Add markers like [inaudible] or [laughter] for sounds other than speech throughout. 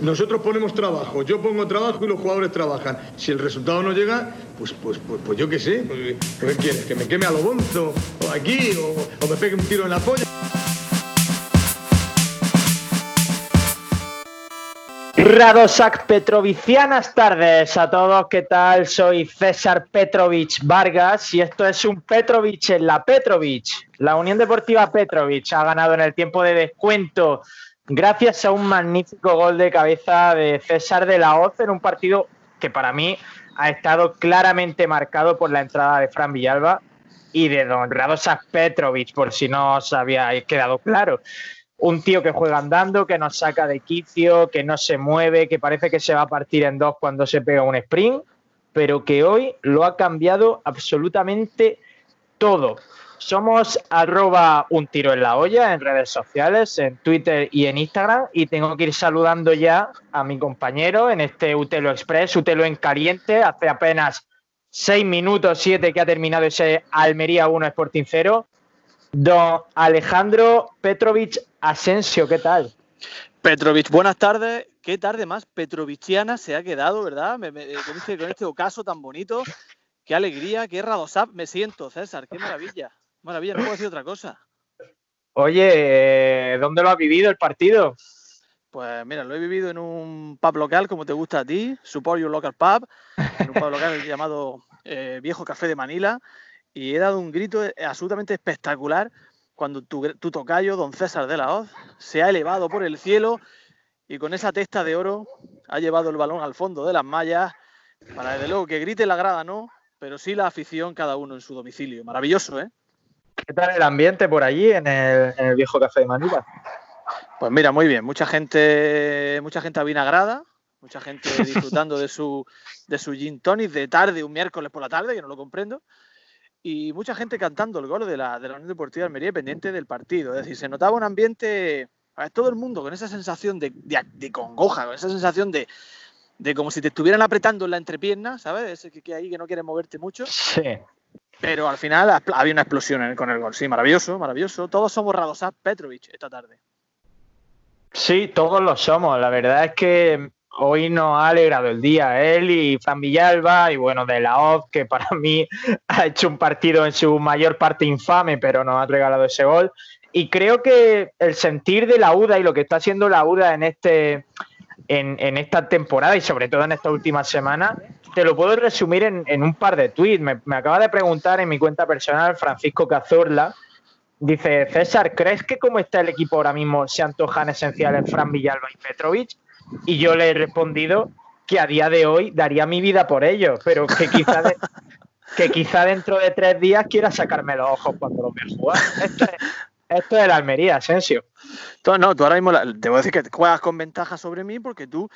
Nosotros ponemos trabajo, yo pongo trabajo y los jugadores trabajan. Si el resultado no llega, pues, pues, pues, pues yo qué sé, pues, ¿qué quieres? ¿Que me queme a lo bonzo? ¿O aquí? O, me pegue un tiro en la polla? Radosak Petrovicianas tardes a todos, ¿qué tal? Soy César Petrovich Vargas y esto es un Petrovich en la Petrovich. La Unión Deportiva Petrovich ha ganado en el tiempo de descuento gracias a un magnífico gol de cabeza de César de la Hoz en un partido que para mí ha estado claramente marcado por la entrada de Fran Villalba y de Don Radosa Petrovic, por si no os había quedado claro. Un tío que juega andando, que nos saca de quicio, que no se mueve, que parece que se va a partir en dos cuando se pega un sprint, pero que hoy lo ha cambiado absolutamente todo. Somos arroba un tiro en la olla en redes sociales, en Twitter y en Instagram. Y tengo que ir saludando ya a mi compañero en este Utelo Express, Utelo en caliente, hace apenas seis minutos, siete que ha terminado ese Almería 1 Sporting 0. Don Alejandro Petrovich Asensio, ¿qué tal? Petrovich, buenas tardes. Qué tarde más petrovichiana se ha quedado, ¿verdad? con, este, con este ocaso tan bonito. Qué alegría, qué radosap me siento, César, qué maravilla. Maravilla, no puedo decir otra cosa. Oye, ¿dónde lo has vivido el partido? Pues mira, lo he vivido en un pub local como te gusta a ti, Support Your Local Pub, en un pub local [laughs] llamado eh, Viejo Café de Manila, y he dado un grito absolutamente espectacular cuando tu, tu tocayo, don César de la Hoz, se ha elevado por el cielo y con esa testa de oro ha llevado el balón al fondo de las mallas para desde luego que grite la grada, no, pero sí la afición cada uno en su domicilio. Maravilloso, ¿eh? ¿Qué tal el ambiente por allí en el, viejo café de Manila? Pues mira, muy bien, mucha gente, mucha gente avinagrada, mucha gente [laughs] disfrutando de su, de su gin tonic de tarde, un miércoles por la tarde, que no lo comprendo, y mucha gente cantando el gol de la, de la Unión Deportiva de Almería pendiente del partido. Es decir, se notaba un ambiente, a todo el mundo con esa sensación de, de, congoja, con esa sensación de, de como si te estuvieran apretando en la entrepierna, ¿sabes? Ese que, que ahí que no quieres moverte mucho. Sí. Pero al final había una explosión con el gol. Sí, maravilloso, maravilloso. Todos somos Radosat Petrovic esta tarde. Sí, todos lo somos. La verdad es que hoy nos ha alegrado el día. Él y Fran Villalba y bueno, de la OZ, que para mí [laughs] ha hecho un partido en su mayor parte infame, pero nos ha regalado ese gol. Y creo que el sentir de la UDA y lo que está haciendo la UDA en este en, esta temporada y sobre todo en esta última semana, te lo puedo resumir en, un par de tweets. Me, acaba de preguntar en mi cuenta personal Francisco Cazorla. Dice, César, ¿crees que como está el equipo ahora mismo se antojan esenciales Fran Villalba y Petrovic? Y yo le he respondido que a día de hoy daría mi vida por ellos, pero que quizá, que quizá dentro de tres días quiera sacarme los ojos cuando lo vea jugar. Esto es la Almería, Asensio. Tú, no, tú ahora mismo te voy a decir que juegas con ventaja sobre mí porque tú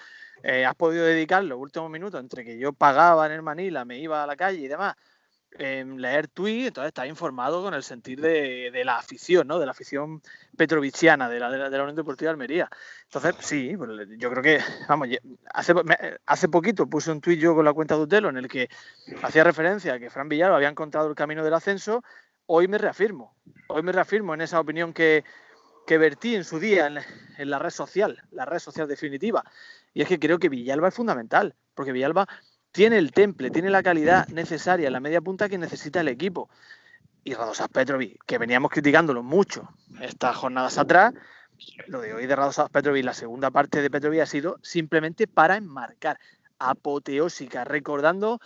eh, has podido dedicar los últimos minutos entre que yo pagaba en el Manila, me iba a la calle y demás, en leer tweets, entonces estás informado con el sentir de, la afición, ¿no? De la afición petroviciana de la, de la, Unión Deportiva de Almería. Entonces, sí, pues, yo creo que, vamos, hace, hace poquito puse un tuit yo con la cuenta de Utelo en el que hacía referencia a que Fran Villalba había encontrado el camino del ascenso hoy me reafirmo, hoy me reafirmo en esa opinión que, vertí en su día en, la red social, la red social definitiva. Y es que creo que Villalba es fundamental, porque Villalba tiene el temple, tiene la calidad necesaria, la media punta que necesita el equipo. Y Radosas Petrovic, que veníamos criticándolo mucho estas jornadas atrás, lo de hoy de Radosas Petrovic, la segunda parte de Petrovic ha sido simplemente para enmarcar, apoteósica, recordando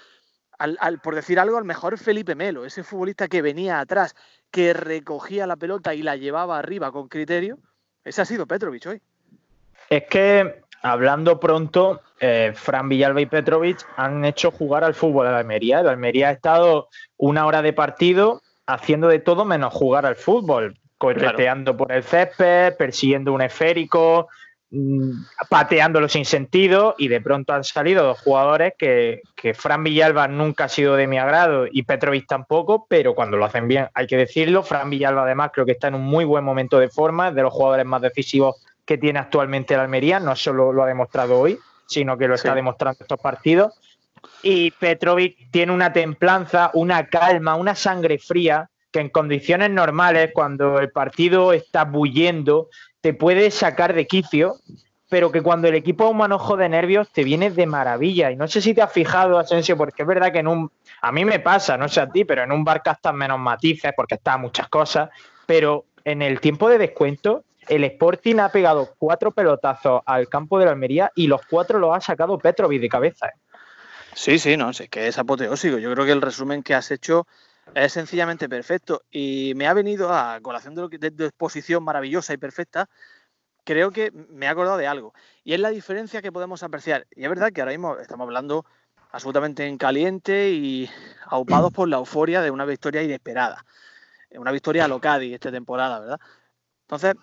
por decir algo, al mejor Felipe Melo, ese futbolista que venía atrás, que recogía la pelota y la llevaba arriba con criterio. Ese ha sido Petrovic hoy. Es que, hablando pronto, eh, Fran Villalba y Petrovic han hecho jugar al fútbol de la Almería. El Almería ha estado una hora de partido haciendo de todo menos jugar al fútbol, correteando por el césped, persiguiendo un esférico, pateándolo sin sentido y de pronto han salido dos jugadores que, que, Fran Villalba nunca ha sido de mi agrado y Petrovic tampoco, pero cuando lo hacen bien hay que decirlo. Fran Villalba además creo que está en un muy buen momento de forma, es de los jugadores más decisivos que tiene actualmente la Almería, no solo lo ha demostrado hoy, sino que lo está demostrando estos partidos. Y Petrovic tiene una templanza, una calma, una sangre fría que en condiciones normales, cuando el partido está bullendo, te puede sacar de quicio pero que cuando el equipo es un manojo de nervios te viene de maravilla. Y no sé si te has fijado, Asensio, porque es verdad que en un. A mí me pasa, no sé a ti, pero en un bar están menos matices porque está muchas cosas. Pero en el tiempo de descuento, el Sporting ha pegado cuatro pelotazos al campo de la Almería y los cuatro los ha sacado Petrovic de cabeza. ¿eh? Sí, sí, no, sé que es apoteósico. Yo creo que el resumen que has hecho es sencillamente perfecto y me ha venido a colación de, lo exposición maravillosa y perfecta creo que me he acordado de algo. Y es la diferencia que podemos apreciar. Y es verdad que ahora mismo estamos hablando absolutamente en caliente y aupados por la euforia de una victoria inesperada. Una victoria a Locadi esta temporada, ¿verdad? Entonces,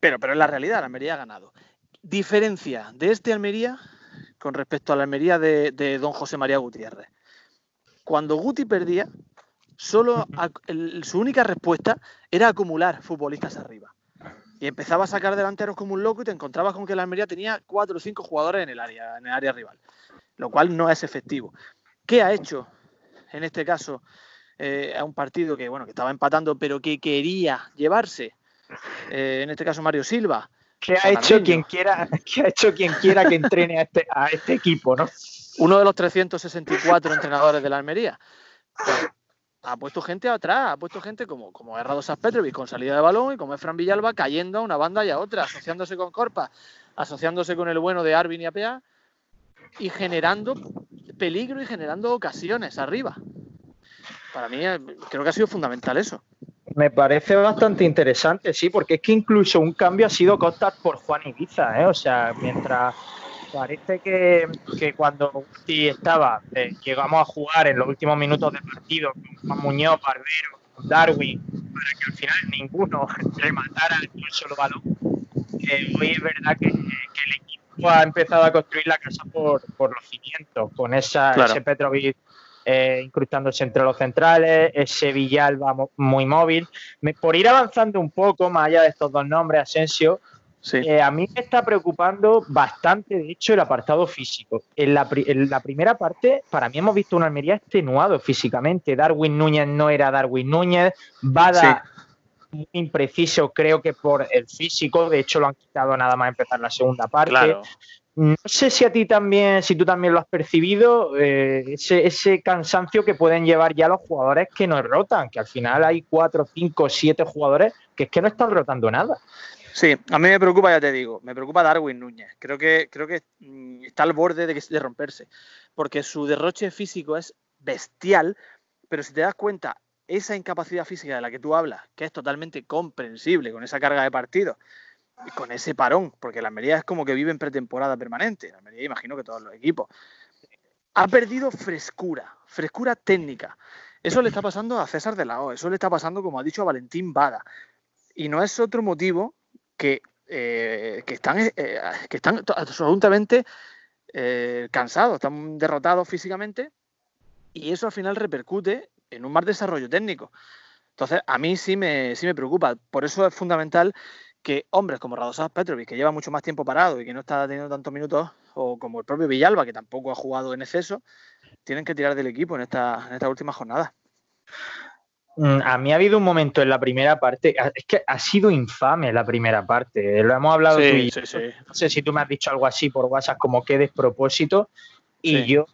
pero, pero es la realidad, la Almería ha ganado. Diferencia de este Almería con respecto a la Almería de, de don José María Gutiérrez. Cuando Guti perdía, solo el, su única respuesta era acumular futbolistas arriba y empezaba a sacar delanteros como un loco y te encontrabas con que la Almería tenía cuatro o cinco jugadores en el área, en el área rival, lo cual no es efectivo. ¿Qué ha hecho en este caso eh, a un partido que bueno que estaba empatando pero que quería llevarse? Eh, en este caso Mario Silva. ¿Qué ha hecho quien quiera, [laughs] qué ha hecho quien quiera que entrene a este, a este equipo, no? Uno de los 364 entrenadores de la Almería. Pues, ha puesto gente atrás, ha puesto gente como, como es Radosas Petrovic con salida de balón y como es Fran Villalba cayendo a una banda y a otra, asociándose con Corpa, asociándose con el bueno de Arvin y Apea y generando peligro y generando ocasiones arriba. Para mí eh, creo que ha sido fundamental eso. Me parece bastante interesante, sí, porque es que incluso un cambio ha sido Costas por Juan Ibiza, ¿eh? O sea, mientras parece que, que cuando Guti estaba, eh, llegamos a jugar en los últimos minutos del partido con Juan Muñoz, Barbero, Darwin, para que al final ninguno [laughs] rematara un solo balón. Eh, hoy es verdad que, que, el equipo ha empezado a construir la casa por, por los cimientos, con esa, claro. ese Petrovic eh, incrustándose entre los centrales, ese Villalba muy móvil. Me, por ir avanzando un poco, más allá de estos dos nombres, Asensio, Sí. Eh, a mí me está preocupando bastante, de hecho, el apartado físico. En la, en la, primera parte, para mí hemos visto una Almería extenuado físicamente. Darwin Núñez no era Darwin Núñez. Bada, sí. muy impreciso, creo que por el físico. De hecho, lo han quitado nada más empezar la segunda parte. Claro. No sé si a ti también, si tú también lo has percibido, eh, ese, ese, cansancio que pueden llevar ya los jugadores que nos rotan, que al final hay cuatro, cinco, siete jugadores que es que no están rotando nada. Sí, a mí me preocupa, ya te digo, me preocupa Darwin Núñez. Creo que, creo que mm, está al borde de, de romperse, porque su derroche físico es bestial, pero si te das cuenta, esa incapacidad física de la que tú hablas, que es totalmente comprensible con esa carga de partido y con ese parón, porque la Almería es como que vive en pretemporada permanente, la Almería imagino que todos los equipos, ha perdido frescura, frescura técnica. Eso le está pasando a César de la O, eso le está pasando, como ha dicho, a Valentín Bada. Y no es otro motivo que, eh, que, están, eh, que están absolutamente eh, cansados, están derrotados físicamente y eso al final repercute en un mal desarrollo técnico. Entonces, a mí sí me, sí me preocupa. Por eso es fundamental que hombres como Radosas Petrovic, que lleva mucho más tiempo parado y que no está teniendo tantos minutos, o como el propio Villalba, que tampoco ha jugado en exceso, tienen que tirar del equipo en esta, en esta última jornada. Mm, A mí ha habido un momento en la primera parte, es que ha sido infame la primera parte, lo hemos hablado sí, tú y sí, sí. no sé si tú me has dicho algo así por WhatsApp como que despropósito. Y yo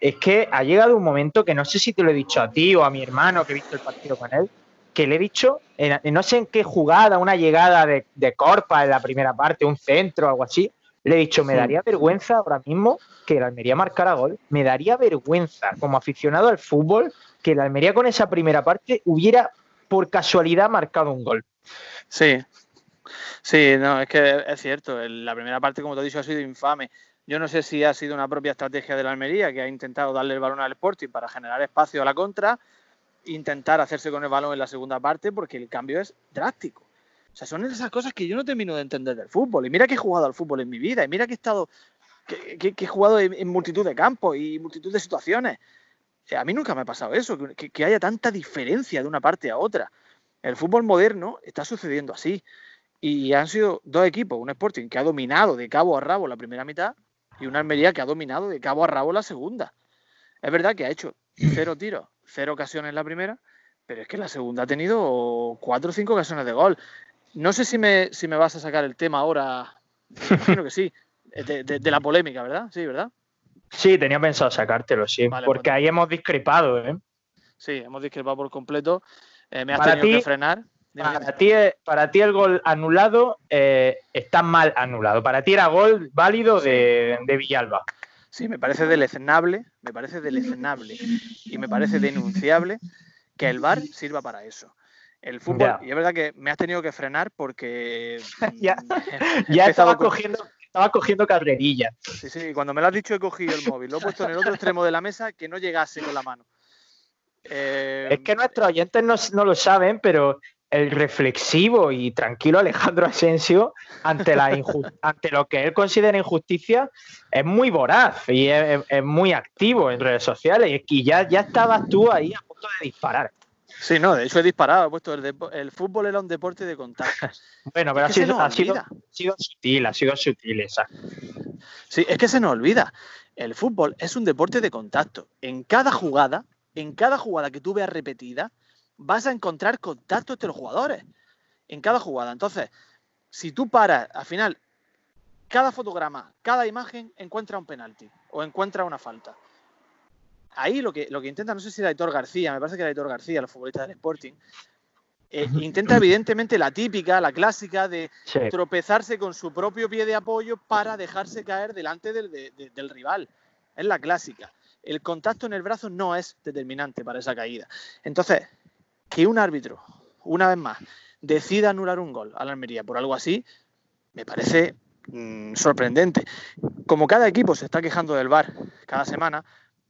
es que ha llegado un momento que no sé si te lo he dicho a ti o a mi hermano que he visto el partido con él, que le he dicho, en, no sé en qué jugada, una llegada de, de Corpa en la primera parte, un centro, algo así, le he dicho, me daría vergüenza ahora mismo que la Almería marcara gol, me daría vergüenza como aficionado al fútbol que la Almería con esa primera parte hubiera por casualidad marcado un gol. Sí, sí, no, es que es cierto. La primera parte, como te he dicho, ha sido infame. Yo no sé si ha sido una propia estrategia de la Almería que ha intentado darle el balón al Sporting para generar espacio a la contra, intentar hacerse con el balón en la segunda parte, porque el cambio es drástico. O sea, son esas cosas que yo no termino de entender del fútbol. Y mira que he jugado al fútbol en mi vida, y mira que he estado, que, he jugado en multitud de campos y multitud de situaciones. A mí nunca me ha pasado eso, que, haya tanta diferencia de una parte a otra. El fútbol moderno está sucediendo así. Y han sido dos equipos, un Sporting que ha dominado de cabo a rabo la primera mitad y una Almería que ha dominado de cabo a rabo la segunda. Es verdad que ha hecho cero tiros, cero ocasiones la primera, pero es que la segunda ha tenido cuatro o cinco ocasiones de gol. No sé si me, si me vas a sacar el tema ahora, imagino que sí, de, la polémica, ¿verdad? Sí, ¿verdad? Sí, tenía pensado sacártelo, sí. porque pues ahí hemos discrepado, ¿eh? Sí, hemos discrepado por completo. Eh, me has tenido que frenar. Para ti, para ti, el gol anulado eh, está mal anulado. Para ti era gol válido de, Villalba. Sí, me parece deleznable, me parece deleznable y me parece denunciable que el VAR sirva para eso. El fútbol, y es verdad que me has tenido que frenar porque [laughs] ya, [laughs] ya estaba cogiendo, estaba cogiendo carrerilla. Sí, sí, cuando me lo has dicho he cogido el móvil, lo he puesto en el otro extremo de la mesa que no llegase con la mano. es que nuestros oyentes no, no, lo saben, pero el reflexivo y tranquilo Alejandro Asensio ante, la ante lo que él considera injusticia es muy voraz y es, muy activo en redes sociales y ya, ya estabas tú ahí a punto de disparar. Sí, no, de hecho he disparado, he puesto el, fútbol era un deporte de contacto. [laughs] bueno, pero ha, sido, ha, sido, sutil, ha sido sutil esa. Sí, es que se nos olvida. El fútbol es un deporte de contacto. En cada jugada, en cada jugada que tú veas repetida, vas a encontrar contacto entre los jugadores en cada jugada. Entonces, si tú paras, al final, cada fotograma, cada imagen encuentra un penalti o encuentra una falta. Ahí lo que, lo que intenta, no sé si era Aitor García, me parece que era Aitor García, los futbolistas del Sporting, eh, intenta evidentemente la típica, la clásica de tropezarse con su propio pie de apoyo para dejarse caer delante del, del rival. Es la clásica. El contacto en el brazo no es determinante para esa caída. Entonces, que un árbitro, una vez más, decida anular un gol a la Almería por algo así, me parece mm, sorprendente. Como cada equipo se está quejando del VAR cada semana,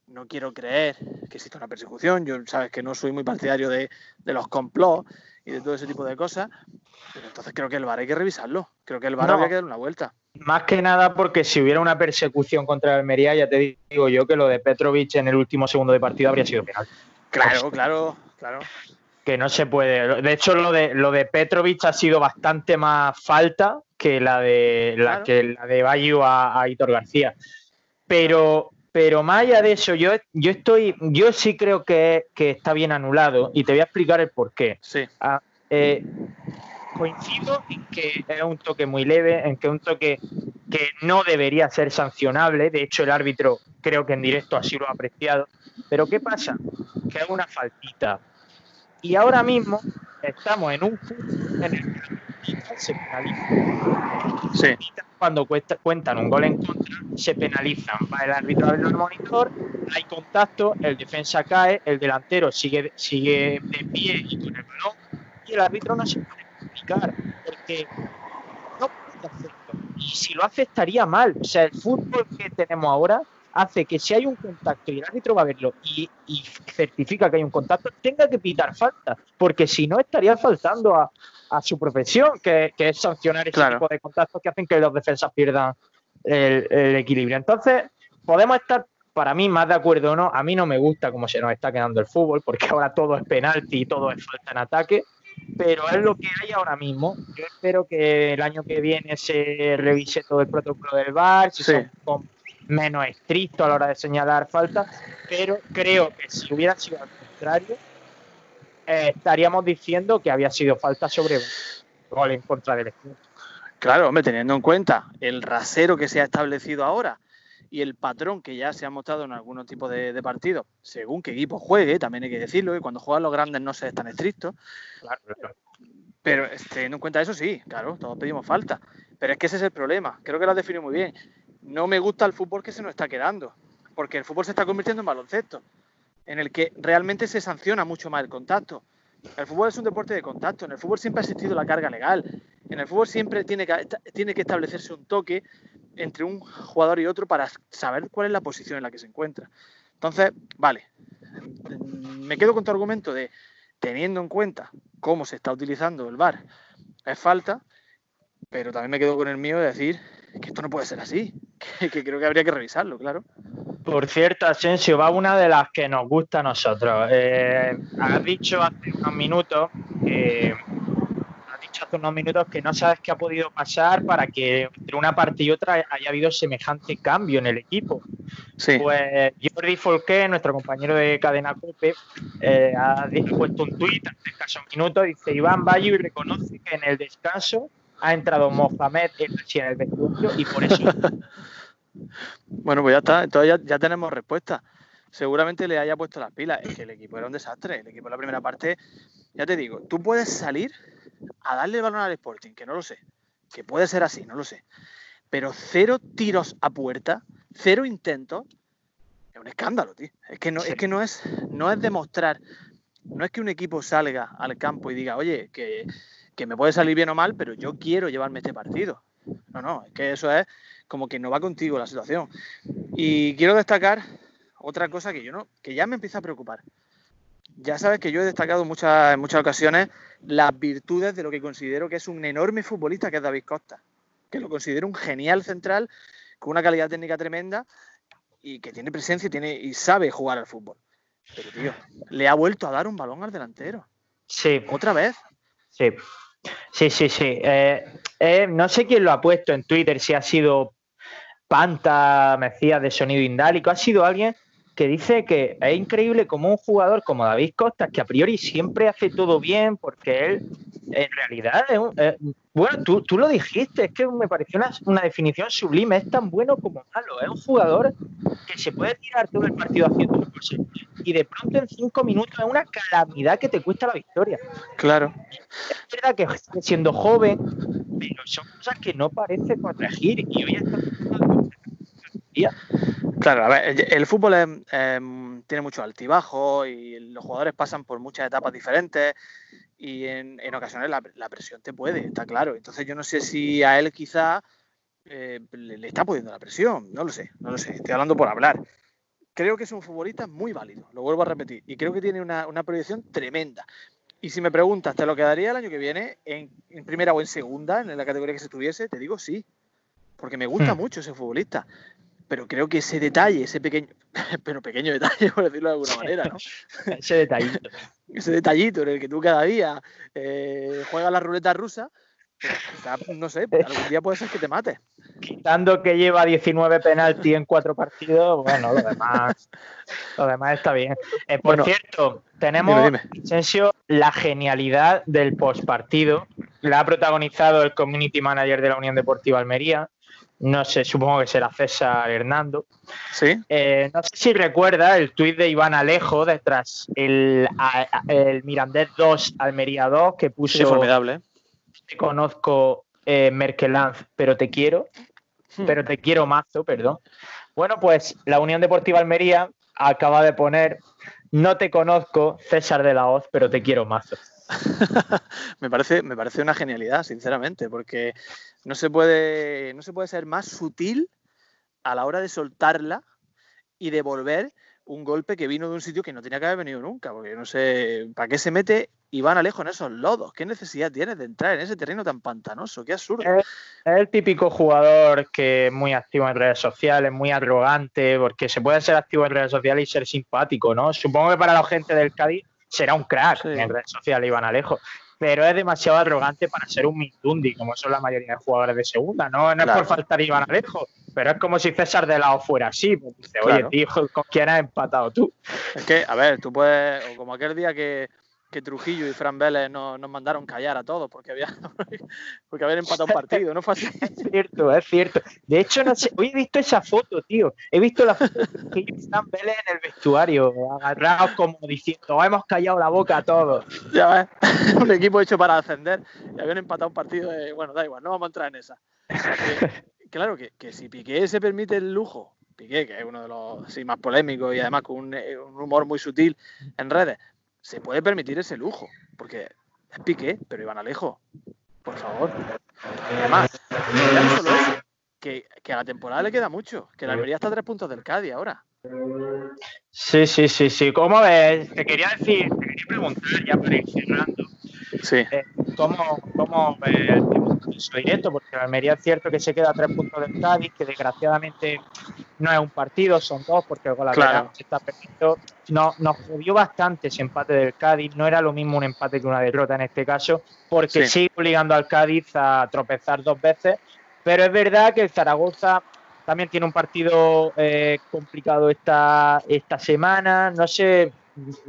no quiero creer que exista una persecución. Yo sabes que no soy muy partidario de, los complots y de todo ese tipo de cosas, pero entonces creo que el VAR hay que revisarlo. Creo que el VAR habría que dar una vuelta. Más que nada porque si hubiera una persecución contra el Almería, ya te digo yo que lo de Petrovic en el último segundo de partido habría sido penal. Claro, claro, claro que no se puede. De hecho, lo de lo de Petrovic ha sido bastante más falta que la de la que la de Bayu a, Hitor García. Pero, pero más allá de eso, yo, yo estoy, yo sí creo que, está bien anulado y te voy a explicar el por qué. Sí. Ah, eh, coincido en que es un toque muy leve, en que es un toque que no debería ser sancionable. De hecho, el árbitro creo que en directo así lo ha apreciado. Pero ¿qué pasa? Que es una faltita y ahora mismo estamos en un en el que se penaliza. Sí. Cuando cuentan un gol en contra, se penalizan. Va el árbitro a ver el monitor, hay contacto, el defensa cae, el delantero sigue, sigue de pie y con el balón, y el árbitro no se puede explicar, porque no puede hacerlo. Y si lo hace, estaría mal. O sea, el fútbol que tenemos ahora hace que si hay un contacto y el árbitro va a verlo y, certifica que hay un contacto, tenga que pitar falta, porque si no estaría faltando a, su profesión, que, es sancionar ese tipo de contactos que hacen que los defensas pierdan el, equilibrio. Entonces, podemos estar para mí más de acuerdo o no, a mí no me gusta cómo se nos está quedando el fútbol, porque ahora todo es penalti y todo es falta en ataque, pero es lo que hay ahora mismo. Yo espero que el año que viene se revise todo el protocolo del VAR, si son menos estricto a la hora de señalar faltas, pero creo que si hubiera sido al contrario, eh, estaríamos diciendo que había sido falta sobre gol en contra del equipo. Claro, hombre, teniendo en cuenta el rasero que se ha establecido ahora y el patrón que ya se ha mostrado en algunos tipos de, partidos, según qué equipo juegue, también hay que decirlo, y cuando juegan los grandes no se es tan estricto. Claro, claro. Pero teniendo en cuenta eso, sí, claro, todos pedimos falta. Pero es que ese es el problema. Creo que lo has definido muy bien no me gusta el fútbol que se nos está quedando, porque el fútbol se está convirtiendo en baloncesto, en el que realmente se sanciona mucho más el contacto. El fútbol es un deporte de contacto, en el fútbol siempre ha existido la carga legal, en el fútbol siempre tiene que, establecerse un toque entre un jugador y otro para saber cuál es la posición en la que se encuentra. Entonces, vale, me quedo con tu argumento de teniendo en cuenta cómo se está utilizando el VAR, es falta, pero también me quedo con el mío de decir que esto no puede ser así, [laughs] que, creo que habría que revisarlo, claro. Por cierto, Asensio, va una de las que nos gusta a nosotros. Eh, has dicho hace unos minutos que has dicho hace unos minutos que no sabes qué ha podido pasar para que entre una parte y otra haya habido semejante cambio en el equipo. Sí. Pues Jordi Folqué, nuestro compañero de Cadena Cope, eh, ha puesto un tuit hace escasos minutos, dice Iván Bayo y reconoce que en el descanso ha entrado Mohamed en el vestuario y por eso. [laughs] bueno, pues ya está, entonces ya, tenemos respuesta. Seguramente le haya puesto las pilas. Es que el equipo era un desastre. El equipo en la primera parte, ya te digo, tú puedes salir a darle el balón al Sporting, que no lo sé. Que puede ser así, no lo sé. Pero cero tiros a puerta, cero intentos, es un escándalo, tío. Es que no, es, que no es, no es demostrar, no es que un equipo salga al campo y diga, oye, que, que me puede salir bien o mal, pero yo quiero llevarme este partido. No, no, es que eso es como que no va contigo la situación. Y quiero destacar otra cosa que yo no, que ya me empieza a preocupar. Ya sabes que yo he destacado muchas, en muchas ocasiones las virtudes de lo que considero que es un enorme futbolista que es David Costa, que lo considero un genial central con una calidad técnica tremenda y que tiene presencia y, tiene, y sabe jugar al fútbol. Pero, tío, le ha vuelto a dar un balón al delantero. Sí. Otra vez. Sí. Sí, sí, sí. Eh, eh, no sé quién lo ha puesto en Twitter, si ha sido Panta, Mecías de Sonido Indálico, ha sido alguien que dice que es increíble como un jugador como David Costa, que a priori siempre hace todo bien, porque él en realidad es un, bueno, tú, tú, lo dijiste, es que me pareció una, definición sublime, es tan bueno como malo, es un jugador que se puede tirar todo el partido haciendo cosas y de pronto en cinco minutos es una calamidad que te cuesta la victoria. Claro. Es verdad que siendo joven, pero son cosas que no parece corregir y hoy está Claro, a ver, el, fútbol tiene mucho altibajo y los jugadores pasan por muchas etapas diferentes y en, ocasiones la, presión te puede, está claro. Entonces yo no sé si a él quizá eh, le, está pudiendo la presión, no lo sé, no lo sé, estoy hablando por hablar. Creo que es un futbolista muy válido, lo vuelvo a repetir, y creo que tiene una, proyección tremenda. Y si me preguntas, ¿te lo quedaría el año que viene en, primera o en segunda, en la categoría que se tuviese? Te digo sí, porque me gusta hmm. mucho ese futbolista pero creo que ese detalle, ese pequeño, [laughs] pero pequeño detalle, [laughs] por decirlo de alguna manera, ¿no? [laughs] ese detallito. ese detallito en el que tú cada día eh, juegas la ruleta rusa, pues no sé, algún día puede ser que te mate. Quitando que lleva 19 penaltis en cuatro partidos, bueno, lo demás, lo demás está bien. Eh, por cierto, tenemos, Sensio, la genialidad del postpartido. La ha protagonizado el Community Manager de la Unión Deportiva Almería, no sé, supongo que será César Hernando. Sí. Eh, no sé si recuerda el tuit de Iván Alejo detrás el, el Mirandés 2, Almería 2, que puso. Sí, formidable. Te conozco eh, Merkelanz, pero te quiero. Hmm. Pero te quiero mazo, perdón. Bueno, pues la Unión Deportiva Almería acaba de poner No te conozco, César de la Hoz, pero te quiero mazo. [laughs] me, parece, me parece una genialidad, sinceramente, porque no se puede, no se puede ser más sutil a la hora de soltarla y devolver un golpe que vino de un sitio que no tenía que haber venido nunca, porque no sé, ¿para qué se mete Iván Alejo en esos lodos? ¿Qué necesidad tiene de entrar en ese terreno tan pantanoso? ¡Qué absurdo! Es, el típico jugador que es muy activo en redes sociales, muy arrogante, porque se puede ser activo en redes sociales y ser simpático, ¿no? Supongo que para la gente del Cádiz será un crack en redes sociales Iván Alejo, pero es demasiado arrogante para ser un Mindundi, como son la mayoría de jugadores de segunda. No, no es por faltar Iván Alejo, pero es como si César de lado fuera así. Pues dice, oye, tío, ¿con quién has empatado tú? Es que, a ver, tú puedes, o como aquel día que, que Trujillo y Fran Vélez nos, mandaron callar a todos porque, había, [laughs] porque habían empatado un [laughs] partido, ¿no fue así? Es cierto, es cierto. De hecho, no sé, hoy he visto esa foto, tío. He visto la foto de Trujillo y Fran Vélez en el vestuario, agarrados como diciendo, hemos callado la boca a todos. Ya ves, [laughs] un equipo hecho para ascender y habían empatado un partido de, bueno, da igual, no vamos a entrar en esa. claro, que, que si Piqué se permite el lujo Piqué, que es uno de los más polémicos y además con un, un, humor muy sutil en redes, se puede permitir ese lujo, porque es Piqué, pero Iván Alejo, por favor. Además, ya no solo eso, que, a la temporada le queda mucho, que la Almería está a tres puntos del Cádiz ahora. Sí, sí, sí, sí. ¿Cómo ves? Te quería decir, te quería preguntar ya para ir cerrando. Sí. Eh, ¿Cómo, cómo el directo? Porque la Almería es cierto que se queda a tres puntos del Cádiz, que desgraciadamente no es un partido, son dos, porque el gol claro. se está perdiendo. No, nos jodió bastante ese empate del Cádiz, no era lo mismo un empate que una derrota en este caso, porque sigue obligando al Cádiz a tropezar dos veces, pero es verdad que el Zaragoza también tiene un partido eh, complicado esta, esta semana, no sé,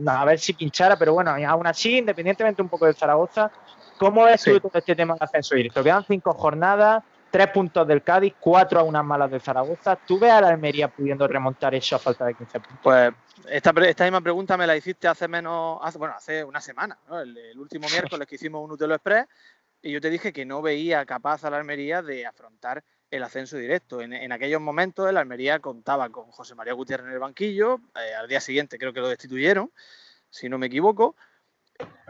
a ver si pinchara, pero bueno, aún así, independientemente un poco del Zaragoza, ¿Cómo es todo este tema de ascenso directo? Quedan cinco jornadas, tres puntos del Cádiz, cuatro a unas malas de Zaragoza. ¿Tú ves a la Almería pudiendo remontar eso a falta de 15 puntos? Pues esta, esta misma pregunta me la hiciste hace menos, hace, bueno, hace una semana, el, último miércoles que hicimos un Utelo Express, y yo te dije que no veía capaz a la Almería de afrontar el ascenso directo. En, aquellos momentos el Almería contaba con José María Gutiérrez en el banquillo, eh, al día siguiente creo que lo destituyeron, si no me equivoco.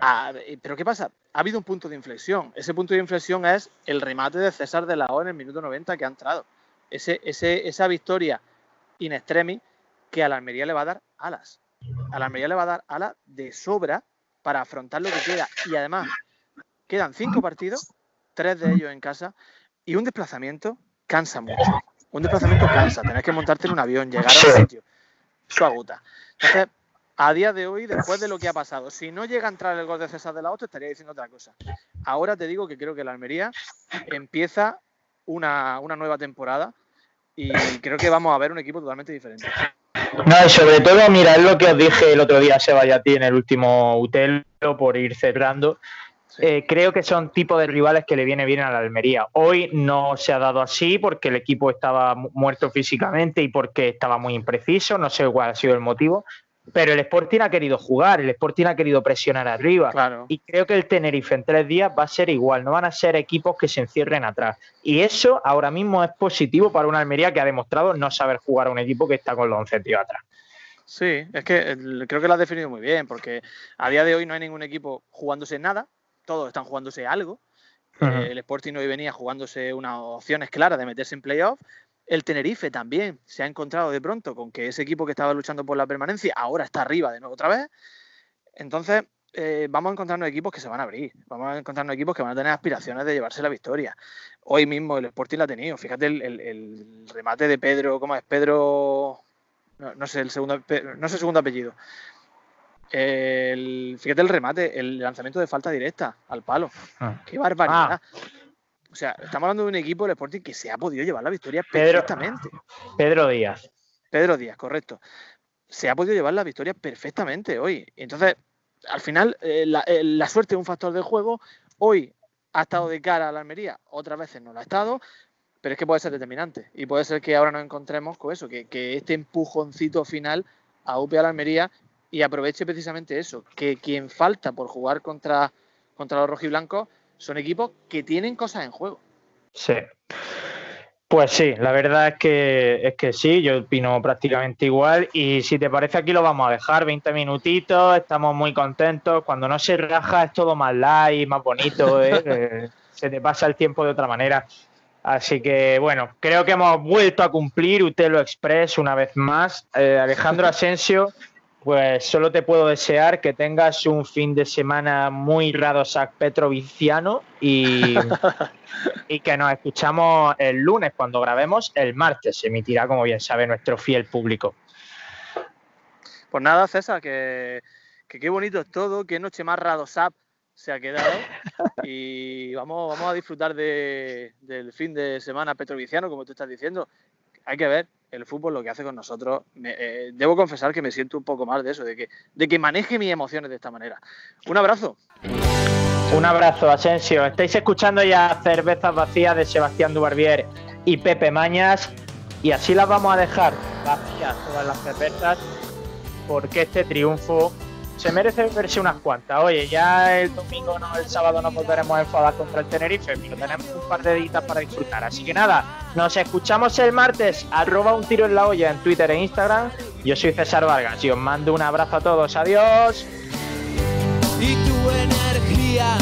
Ah, pero ¿qué pasa? Ha habido un punto de inflexión. Ese punto de inflexión es el remate de César de la O en el minuto 90 que ha entrado. Ese, esa victoria in extremis que a la Almería le va a dar alas. A la Almería le va a dar alas de sobra para afrontar lo que queda. Y además, quedan cinco partidos, tres de ellos en casa, y un desplazamiento cansa mucho. Un desplazamiento cansa. Tenés que montarte en un avión, llegar al sitio. Su agota. Entonces, a día de hoy, después de lo que ha pasado, si no llega a entrar el gol de César de la Otra, estaría diciendo otra cosa. Ahora te digo que creo que la Almería empieza una, una nueva temporada y creo que vamos a ver un equipo totalmente diferente. No, y sobre todo, mira, es lo que os dije el otro día a Seba y a ti en el último Utelo, por ir cerrando. Eh, creo que son tipos de rivales que le viene bien a la Almería. Hoy no se ha dado así porque el equipo estaba muerto físicamente y porque estaba muy impreciso, no sé cuál ha sido el motivo, pero el Sporting ha querido jugar, el Sporting ha querido presionar arriba. Y creo que el Tenerife en tres días va a ser igual, no van a ser equipos que se encierren atrás. Y eso ahora mismo es positivo para una Almería que ha demostrado no saber jugar a un equipo que está con los 11 tíos atrás. Sí, es que creo que lo has definido muy bien, porque a día de hoy no hay ningún equipo jugándose nada, todos están jugándose algo. Eh, el Sporting hoy venía jugándose unas opciones claras de meterse en playoff el Tenerife también se ha encontrado de pronto con que ese equipo que estaba luchando por la permanencia ahora está arriba de nuevo otra vez. Entonces, eh, vamos a encontrarnos equipos que se van a abrir. Vamos a encontrarnos equipos que van a tener aspiraciones de llevarse la victoria. Hoy mismo el Sporting la ha tenido. Fíjate el, remate de Pedro, ¿cómo es? Pedro. No, sé el segundo, no sé el segundo apellido. fíjate el remate, el lanzamiento de falta directa al palo. Ah. Qué barbaridad. Ah. O sea, estamos hablando de un equipo del Sporting que se ha podido llevar la victoria perfectamente. Pedro Díaz. Pedro Díaz, correcto. Se ha podido llevar la victoria perfectamente hoy. Entonces, al final, eh, eh, la, suerte es un factor del juego. Hoy ha estado de cara a la Almería, otras veces no lo ha estado, pero es que puede ser determinante. Y puede ser que ahora nos encontremos con eso, que, este empujoncito final a UP a la Almería y aproveche precisamente eso, que quien falta por jugar contra, contra los rojiblancos son equipos que tienen cosas en juego. Sí. Pues sí, la verdad es que, es que sí, yo opino prácticamente igual. Y si te parece, aquí lo vamos a dejar 20 minutitos, estamos muy contentos. Cuando no se raja es todo más light, más bonito, [laughs] ¿eh? Eh, se te pasa el tiempo de otra manera. Así que bueno, creo que hemos vuelto a cumplir Utelo Express una vez más. Eh, Alejandro Asensio, pues solo te puedo desear que tengas un fin de semana muy Radosac Petroviciano y, [laughs] y que nos escuchamos el lunes cuando grabemos. El martes se emitirá, como bien sabe nuestro fiel público. Pues nada, César, que, qué bonito es todo, qué noche más Radosap se ha quedado y vamos, vamos a disfrutar del fin de semana petroviciano, como tú estás diciendo. Hay que ver, el fútbol lo que hace con nosotros, eh, debo confesar que me siento un poco mal de eso, de que, de que maneje mis emociones de esta manera. Un abrazo. Un abrazo, Asensio. Estáis escuchando ya Cervezas Vacías de Sebastián Dubarbier y Pepe Mañas, y así las vamos a dejar vacías todas las cervezas, porque este triunfo se merece verse unas cuantas. Oye, ya el domingo, no, el sábado nos volveremos a enfadar contra el Tenerife, pero tenemos un par de editas para disfrutar. Así que nada, nos escuchamos el martes, arroba un tiro en la olla en Twitter e Instagram. Yo soy César Vargas y os mando un abrazo a todos. Adiós. Y tu energía